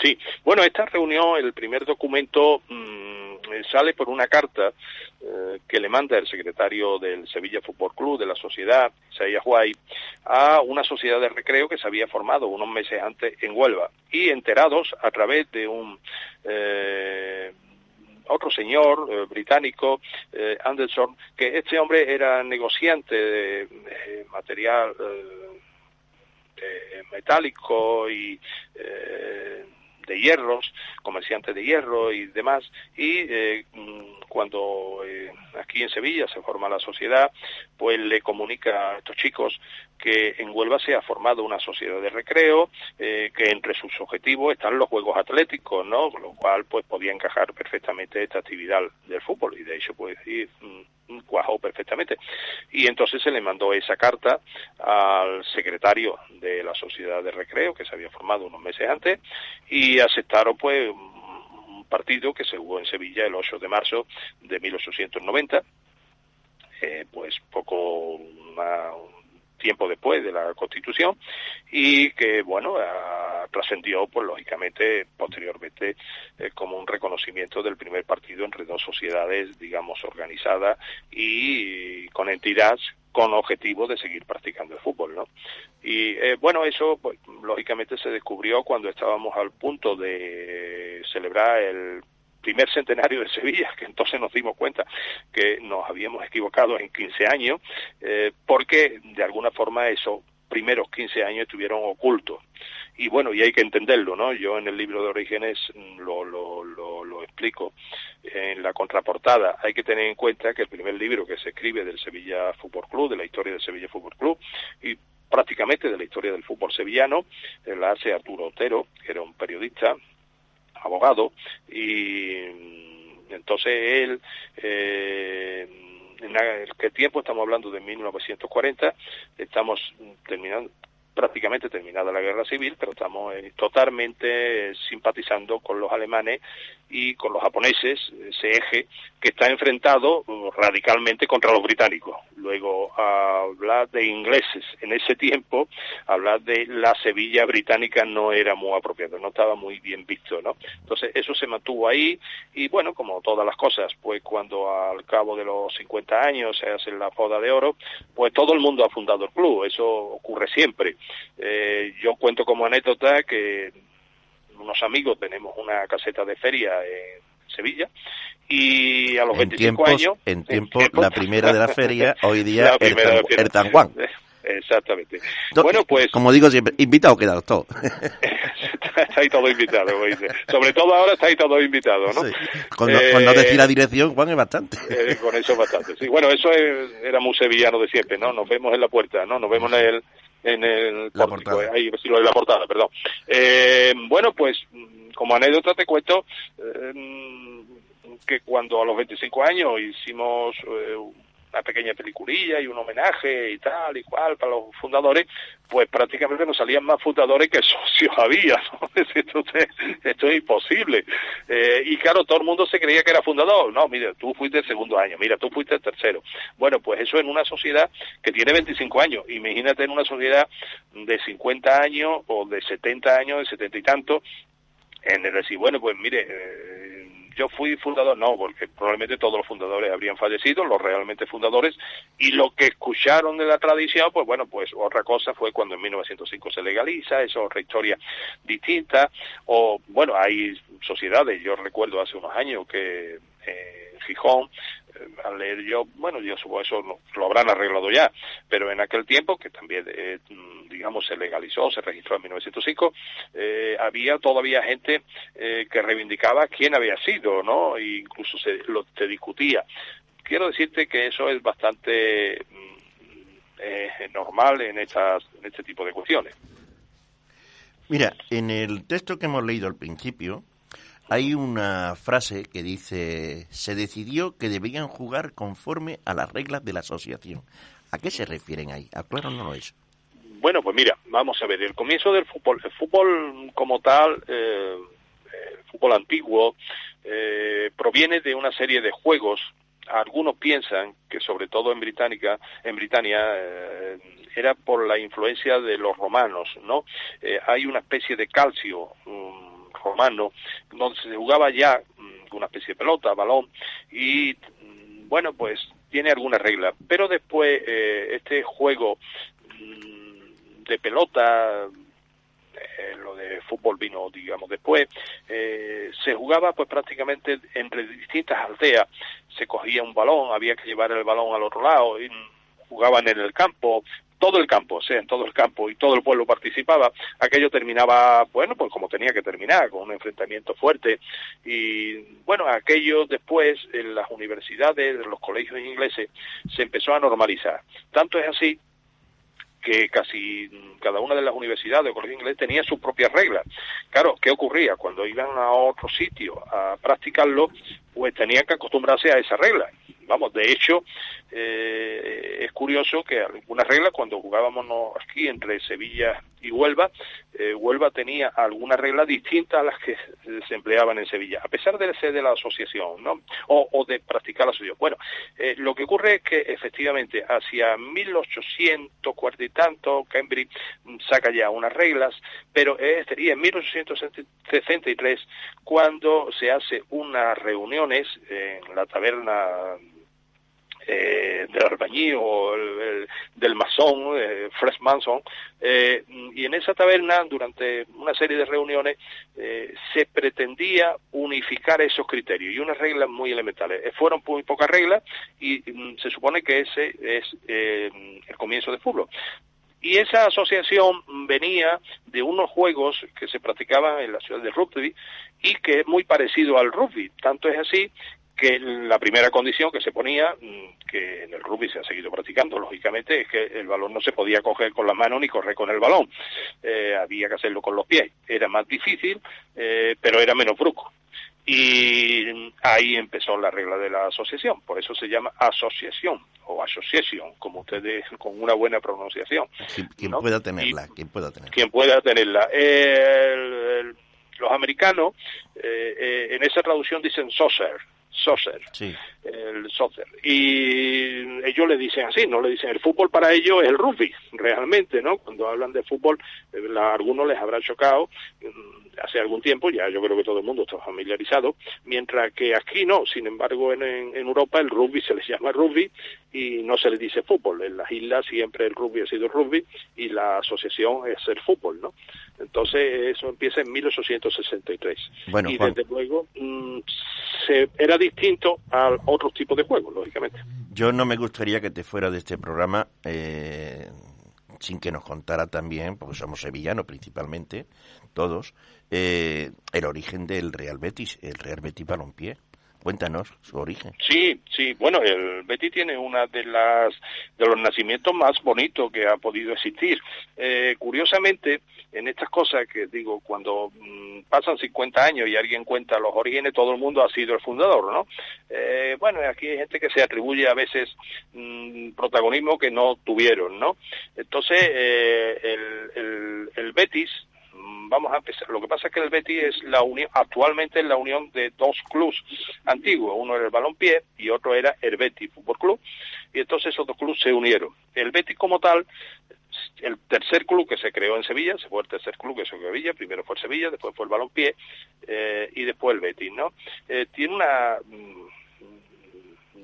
Sí, bueno, esta reunión, el primer documento mmm, sale por una carta eh, que le manda el secretario del Sevilla Fútbol Club, de la sociedad, Isaías Guay, a una sociedad de recreo que se había formado unos meses antes en Huelva. Y enterados a través de un eh, otro señor eh, británico, eh, Anderson, que este hombre era negociante de, material eh, metálico y eh, de hierros, comerciantes de hierro y demás, y eh, cuando eh, aquí en Sevilla se forma la sociedad, pues le comunica a estos chicos que en Huelva se ha formado una sociedad de recreo, eh, que entre sus objetivos están los juegos atléticos, ¿no? Lo cual, pues podía encajar perfectamente esta actividad del fútbol, y de hecho, pues decir, cuajó perfectamente. Y entonces se le mandó esa carta al secretario de la sociedad de recreo, que se había formado unos meses antes, y aceptaron, pues, un partido que se jugó en Sevilla el 8 de marzo de 1890, eh, pues poco una, tiempo después de la Constitución y que, bueno, trascendió, pues lógicamente, posteriormente, eh, como un reconocimiento del primer partido entre dos sociedades, digamos, organizadas y con entidades con objetivo de seguir practicando el fútbol, ¿no? Y eh, bueno, eso pues, lógicamente se descubrió cuando estábamos al punto de celebrar el primer centenario de Sevilla, que entonces nos dimos cuenta que nos habíamos equivocado en 15 años, eh, porque de alguna forma esos primeros 15 años estuvieron ocultos. Y bueno, y hay que entenderlo, ¿no? Yo en el libro de Orígenes lo, lo, lo, lo explico en la contraportada. Hay que tener en cuenta que el primer libro que se escribe del Sevilla Fútbol Club, de la historia del Sevilla Fútbol Club, y prácticamente de la historia del fútbol sevillano, la hace Arturo Otero, que era un periodista, abogado, y entonces él, eh, en aquel tiempo, estamos hablando de 1940, estamos terminando, prácticamente terminada la guerra civil, pero estamos eh, totalmente eh, simpatizando con los alemanes y con los japoneses, ese eje que está enfrentado radicalmente contra los británicos. Luego, hablar de ingleses en ese tiempo, hablar de la Sevilla británica no era muy apropiado, no estaba muy bien visto, ¿no? Entonces, eso se mantuvo ahí y bueno, como todas las cosas, pues cuando al cabo de los 50 años se hace la poda de oro, pues todo el mundo ha fundado el club, eso ocurre siempre. Eh, yo cuento como anécdota que unos amigos tenemos una caseta de feria en Sevilla y a los 25 años en tiempo la primera de la feria hoy día el, Tan Juan. Exactamente. Bueno pues como digo siempre invitado quedados todos estáis todos invitados sobre todo ahora estáis todos invitados no con, no, eh, decir la dirección Juan es bastante. eh, con eso es bastante sí. Bueno eso era muy sevillano de siempre no nos vemos en la puerta no nos vemos en el en el la portada. ahí lo de la portada perdón eh, bueno pues como anécdota te cuento eh, que cuando a los 25 años hicimos eh, una pequeña peliculilla y un homenaje y tal y cual para los fundadores, pues prácticamente nos salían más fundadores que socios había, ¿no? Esto, esto es imposible. Eh, y claro, todo el mundo se creía que era fundador. No, mira, tú fuiste el segundo año, mira, tú fuiste el tercero. Bueno, pues eso en una sociedad que tiene 25 años. Imagínate en una sociedad de 50 años o de 70 años, de 70 y tanto, en el decir, bueno, pues mire, eh, yo fui fundador, no, porque probablemente todos los fundadores habrían fallecido, los realmente fundadores, y lo que escucharon de la tradición, pues bueno, pues otra cosa fue cuando en 1905 se legaliza, es otra historia distinta, o bueno, hay sociedades, yo recuerdo hace unos años que en Gijón eh, al leer yo, bueno, yo supongo eso lo, habrán arreglado ya, pero en aquel tiempo, que también, eh, digamos, se legalizó, se registró en 1905, eh, había todavía gente que reivindicaba quién había sido, ¿no? E incluso se, lo, se discutía. Quiero decirte que eso es bastante mm, normal en, estas, en este tipo de cuestiones. Mira, en el texto que hemos leído al principio, hay una frase que dice, se decidió que debían jugar conforme a las reglas de la asociación. ¿A qué se refieren ahí? Acláranos eso. Bueno, pues mira, vamos a ver, el comienzo del fútbol, el fútbol como tal, eh, el fútbol antiguo, eh, proviene de una serie de juegos. Algunos piensan que sobre todo en Británica, en Britania, eh, era por la influencia de los romanos, ¿no? hay una especie de calcio, romano, donde se jugaba ya mm, una especie de pelota, balón, y mm, bueno, pues tiene algunas reglas. Pero después eh, este juego mm, de pelota, eh, lo de fútbol vino, digamos, después, eh, se jugaba pues prácticamente entre distintas aldeas. Se cogía un balón, había que llevar el balón al otro lado, y jugaban en el campo, todo el campo, o sea, en todo el campo y todo el pueblo participaba, aquello terminaba, bueno, pues como tenía que terminar, con un enfrentamiento fuerte. Y bueno, aquello después en las universidades, en los colegios ingleses, se empezó a normalizar. Tanto es así que casi cada una de las universidades o colegios ingleses tenía sus propias reglas. Claro, ¿qué ocurría? Cuando iban a otro sitio a practicarlo, pues tenían que acostumbrarse a esa regla. Vamos, de hecho, eh, es curioso que algunas reglas, cuando jugábamos aquí entre Sevilla y Huelva, eh, Huelva tenía algunas reglas distintas a las que se empleaban en Sevilla, a pesar de ser de la asociación, ¿no? O, de practicar la asociación. Bueno, eh, lo que ocurre es que efectivamente hacia 1840 y tanto, Cambridge saca ya unas reglas, pero sería en 1863 cuando se hace unas reuniones en la taberna eh, del albañil o el, del masón, eh, Fresh Manson, eh, y en esa taberna, durante una serie de reuniones, eh, se pretendía unificar esos criterios y unas reglas muy elementales. Eh, fueron muy pocas reglas y mm, se supone que ese es el comienzo de fútbol. Y esa asociación venía de unos juegos que se practicaban en la ciudad de rugby y que es muy parecido al rugby. Tanto es así que la primera condición que se ponía, mm, que en el rugby se ha seguido practicando, lógicamente, es que el balón no se podía coger con las manos ni correr con el balón. Eh, había que hacerlo con los pies. Era más difícil, eh, pero era menos brusco. Y ahí empezó la regla de la asociación, por eso se llama asociación o asociación, como ustedes con una buena pronunciación. Quien, pueda tenerla, quien pueda tenerla. Quien pueda tenerla. los americanos eh, en esa traducción dicen saucer, soccer, el soccer. Y ellos le dicen así, no le dicen el fútbol para ellos es el rugby, realmente, ¿no? Cuando hablan de fútbol, eh, a algunos les habrá chocado mm, hace algún tiempo, ya yo creo que todo el mundo está familiarizado, mientras que aquí no, sin embargo en, en, Europa el rugby se les llama rugby y no se les dice fútbol, en las islas siempre el rugby ha sido rugby y la asociación es el fútbol, ¿no? Entonces eso empieza en 1863 bueno, y desde luego mm, se, era distinto a otros tipos de juegos, lógicamente. Yo no me gustaría que te fuera de este programa eh, sin que nos contara también, porque somos sevillanos principalmente, todos, eh, el origen del Real Betis, el Real Betis Balompié. Cuéntanos su origen. Sí, sí. Bueno, el Betis tiene una de las de los nacimientos más bonitos que ha podido existir. Eh, curiosamente, en estas cosas que digo, cuando mm, pasan 50 años y alguien cuenta los orígenes, todo el mundo ha sido el fundador, ¿no? Eh, bueno, aquí hay gente que se atribuye a veces mm, protagonismo que no tuvieron, ¿no? Entonces, eh, el, el, el Betis vamos a empezar. Lo que pasa es que el Betis es la unión, actualmente es la unión de dos clubes antiguos. Uno era el Balompié y otro era el Betis Fútbol Club. Y entonces esos dos clubes se unieron. El Betis como tal, el tercer club que se creó en Sevilla, se fue el tercer club que se creó en Sevilla, primero fue el Sevilla, después fue el Balompié eh, y después el Betis, ¿no? Eh, tiene una mm,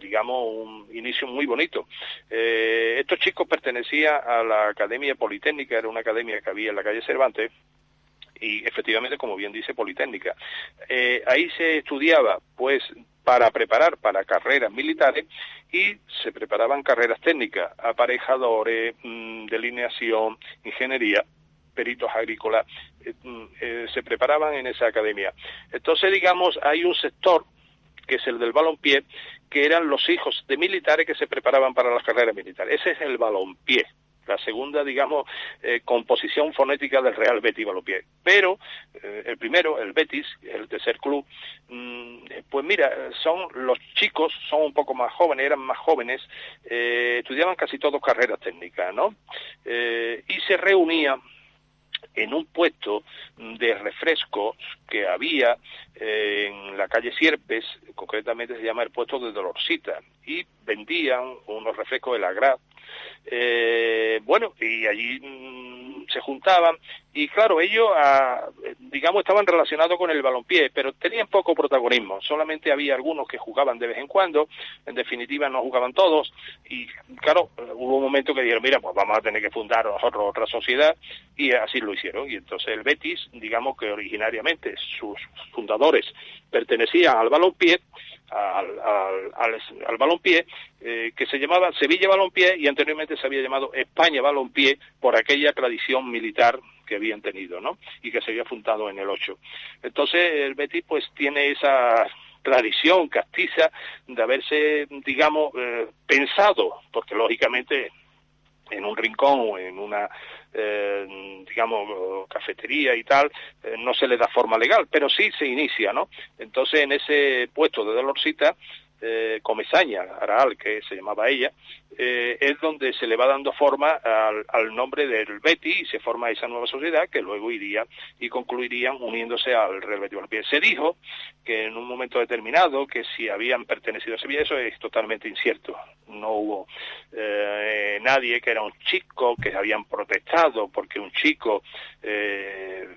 digamos, un inicio muy bonito. Eh, estos chicos pertenecían a la Academia Politécnica, era una academia que había en la calle Cervantes, y efectivamente, como bien dice, Politécnica. Eh, ahí se estudiaba, pues, para preparar para carreras militares y se preparaban carreras técnicas, aparejadores, mm, delineación, ingeniería, peritos agrícolas, eh, mm, eh, se preparaban en esa academia. Entonces, digamos, hay un sector que es el del balompié, que eran los hijos de militares que se preparaban para las carreras militares. Ese es el balompié, la segunda, digamos, eh, composición fonética del Real Betis Balompié. Pero eh, el primero, el Betis, el tercer club, mm, pues mira, son los chicos, son un poco más jóvenes, eran más jóvenes, eh, estudiaban casi todos carreras técnicas, ¿no? y se reunían en un puesto de refrescos que había en la calle Sierpes, concretamente se llama el puesto de Dolorcita, y vendían unos refrescos de la Graz eh, bueno, y allí mm, se juntaban y claro, ellos, ah, digamos, estaban relacionados con el balompié, pero tenían poco protagonismo. Solamente había algunos que jugaban de vez en cuando, en definitiva no jugaban todos y claro, hubo un momento que dijeron, mira, pues vamos a tener que fundar nosotros otra sociedad y así lo hicieron. Y entonces el Betis, digamos que originariamente sus fundadores pertenecían al balompié, al, al, al, eh, que se llamaba Sevilla Balompié y anteriormente se había llamado España Balompié por aquella tradición militar que habían tenido, ¿no? Y que se había fundado en el 8. Entonces el Betis pues tiene esa tradición castiza de haberse, digamos, eh, pensado, porque lógicamente en un rincón o en una eh, digamos, cafetería y tal, eh, no se le da forma legal, pero sí se inicia, ¿no? Entonces, en ese puesto de Dolorcita, eh, Comesaña, Araal, que se llamaba ella, eh, es donde se le va dando forma al, nombre del Betty y se forma esa nueva sociedad que luego iría y concluirían uniéndose al Real Betis Balompié. Se dijo que en un momento determinado que si habían pertenecido a Sevilla, eso es totalmente incierto. No hubo eh, nadie que era un chico que habían protestado porque un chico eh,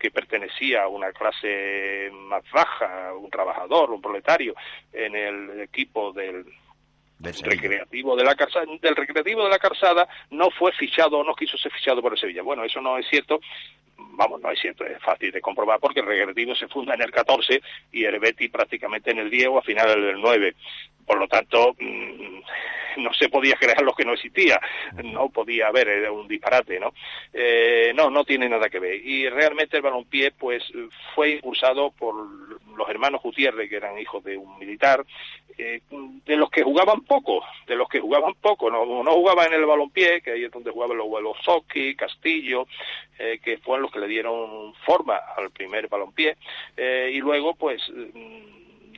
que pertenecía a una clase más baja, un trabajador, un proletario, en el equipo del, recreativo de la calzada, del recreativo de la calzada no fue fichado o no quiso ser fichado por el Sevilla. Bueno, eso no es cierto. Vamos, no es es fácil de comprobar porque el recreativo se funda en el 14 y el Betty prácticamente en el 10 o a finales del 9. Por lo tanto, mm, no se podía crear lo que no existía, no podía haber, era un disparate, ¿no? Eh, no, no tiene nada que ver. Y realmente el balompié, pues, fue impulsado por los hermanos Gutiérrez, que eran hijos de un militar, eh, de los que jugaban poco, de los que jugaban poco, no, no jugaban en el balompié, que ahí es donde jugaban los vuelos Soki, Castillo, eh, que fueron los que le dieron forma al primer balompié, y luego, pues,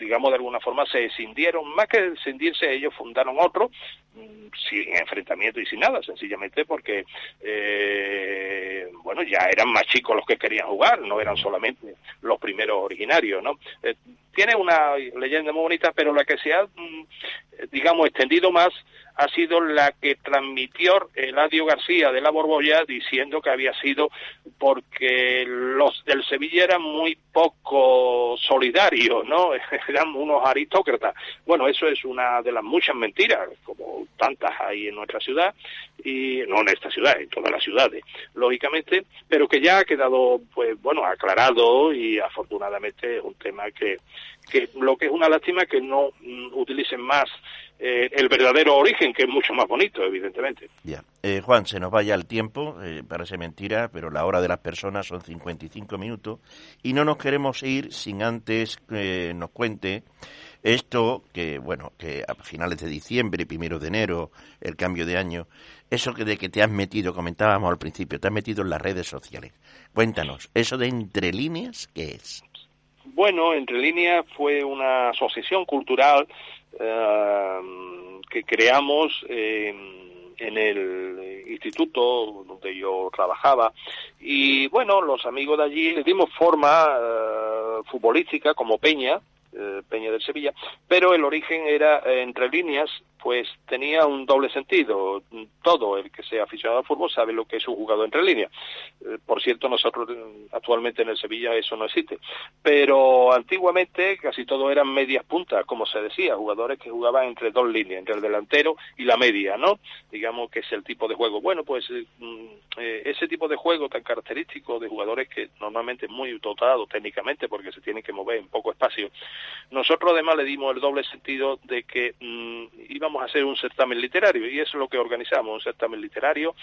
digamos de alguna forma se escindieron, más que escindirse ellos fundaron otro, mm, sin enfrentamiento y sin nada, sencillamente porque, eh, bueno, ya eran más chicos los que querían jugar, no eran solamente los primeros originarios, ¿no? Eh, tiene una leyenda muy bonita, pero la que se ha, mm, digamos, extendido más ha sido la que transmitió Eladio García de la Borbolla diciendo que había sido porque los del Sevilla eran muy poco solidarios, ¿no? Eran unos aristócratas. Bueno, eso es una de las muchas mentiras, como tantas hay en nuestra ciudad, y no en esta ciudad, en todas las ciudades, lógicamente, pero que ya ha quedado, pues bueno, aclarado y afortunadamente es un tema que, que lo que es una lástima que no mm, utilicen más eh, el verdadero origen, que es mucho más bonito, evidentemente. Ya. Eh, Juan, se nos vaya el tiempo, eh, parece mentira, pero la hora de las personas son 55 minutos y no nos queremos ir sin antes que nos cuente esto que, bueno, que a finales de diciembre, primero de enero, el cambio de año, eso que de que te has metido, comentábamos al principio, te has metido en las redes sociales. Cuéntanos, eso de entre líneas, ¿qué es? Bueno, Entre Líneas fue una asociación cultural eh, que creamos en el instituto donde yo trabajaba. Y bueno, los amigos de allí le dimos forma eh, futbolística como Peña, eh, Peña del Sevilla, pero el origen era entre líneas pues tenía un doble sentido. Todo el que sea aficionado al fútbol sabe lo que es un jugador entre líneas. Eh, por cierto, nosotros eh, actualmente en el Sevilla eso no existe. Pero antiguamente casi todo eran medias puntas, como se decía, jugadores que jugaban entre dos líneas, entre el delantero y la media, ¿no? Digamos que es el tipo de juego. Bueno, pues eh, mm, ese tipo de juego tan característico de jugadores que normalmente es muy dotado técnicamente porque se tienen que mover en poco espacio. Nosotros además le dimos el doble sentido de que mm, íbamos a hacer un certamen literario y eso es lo que organizamos, un certamen literario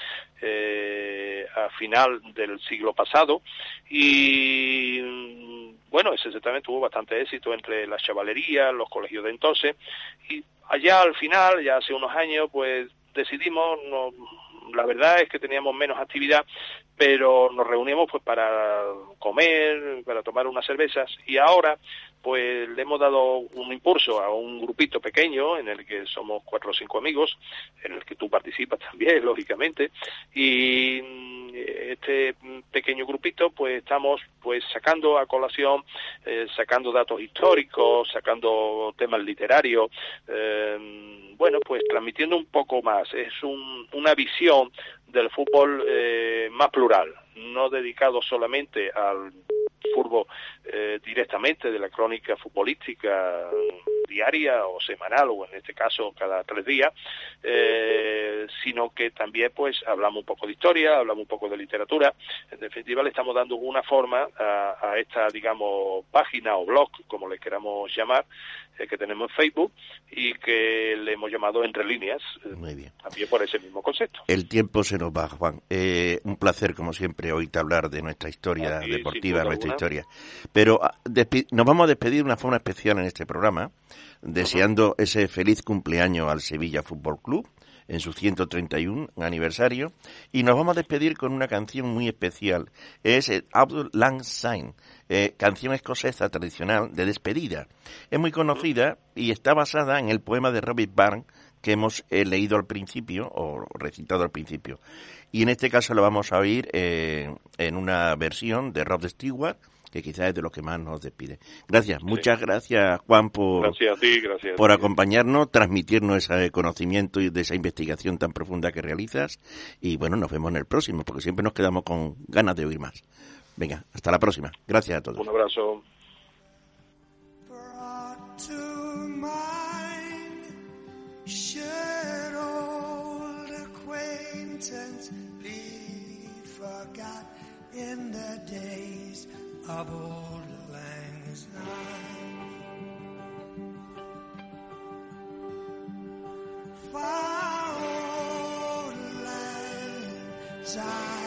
eh, a final del siglo pasado y bueno, ese certamen tuvo bastante éxito entre la chavalería, los colegios de entonces y allá al final, ya hace unos años, pues decidimos, no, la verdad es que teníamos menos actividad, pero nos reuníamos pues para comer, para tomar unas cervezas y ahora pues le hemos dado un impulso a un grupito pequeño en el que somos cuatro o cinco amigos, en el que tú participas también, lógicamente, y mm, este pequeño grupito pues estamos pues sacando a colación, eh, sacando datos históricos, sacando temas literarios, eh, bueno, pues transmitiendo un poco más, es una visión del fútbol eh, más plural, no dedicado solamente al fútbol eh, directamente de la crónica futbolística diaria o semanal o en este caso cada tres días, eh, sino que también pues hablamos un poco de historia, hablamos un poco de literatura. En definitiva le estamos dando una forma a, esta, digamos, página o blog, como le queramos llamar, eh, que tenemos en Facebook y que le hemos llamado Entre Líneas, Muy bien. también por ese mismo concepto. El tiempo se nos va, Juan. un placer, como siempre, oírte hablar de nuestra historia deportiva, nuestra historia. Pero ah, nos vamos a despedir de una forma especial en este programa, deseando ese feliz cumpleaños al Sevilla Fútbol Club en su 131 aniversario y nos vamos a despedir con una canción muy especial. Es Abdul Lang Syne, eh, canción escocesa tradicional de despedida. Es muy conocida y está basada en el poema de Robert Barnes que hemos eh, leído al principio o recitado al principio. Y en este caso lo vamos a oír eh, en una versión de Rod Stewart que quizás es de lo que más nos despide. Gracias, muchas gracias Juan por, por acompañarnos, transmitirnos ese conocimiento y de esa investigación tan profunda que realizas y bueno, nos vemos en el próximo porque siempre nos quedamos con ganas de oír más. Venga, hasta la próxima. Gracias a todos. Un abrazo. Of old lang syne. Far old lang syne,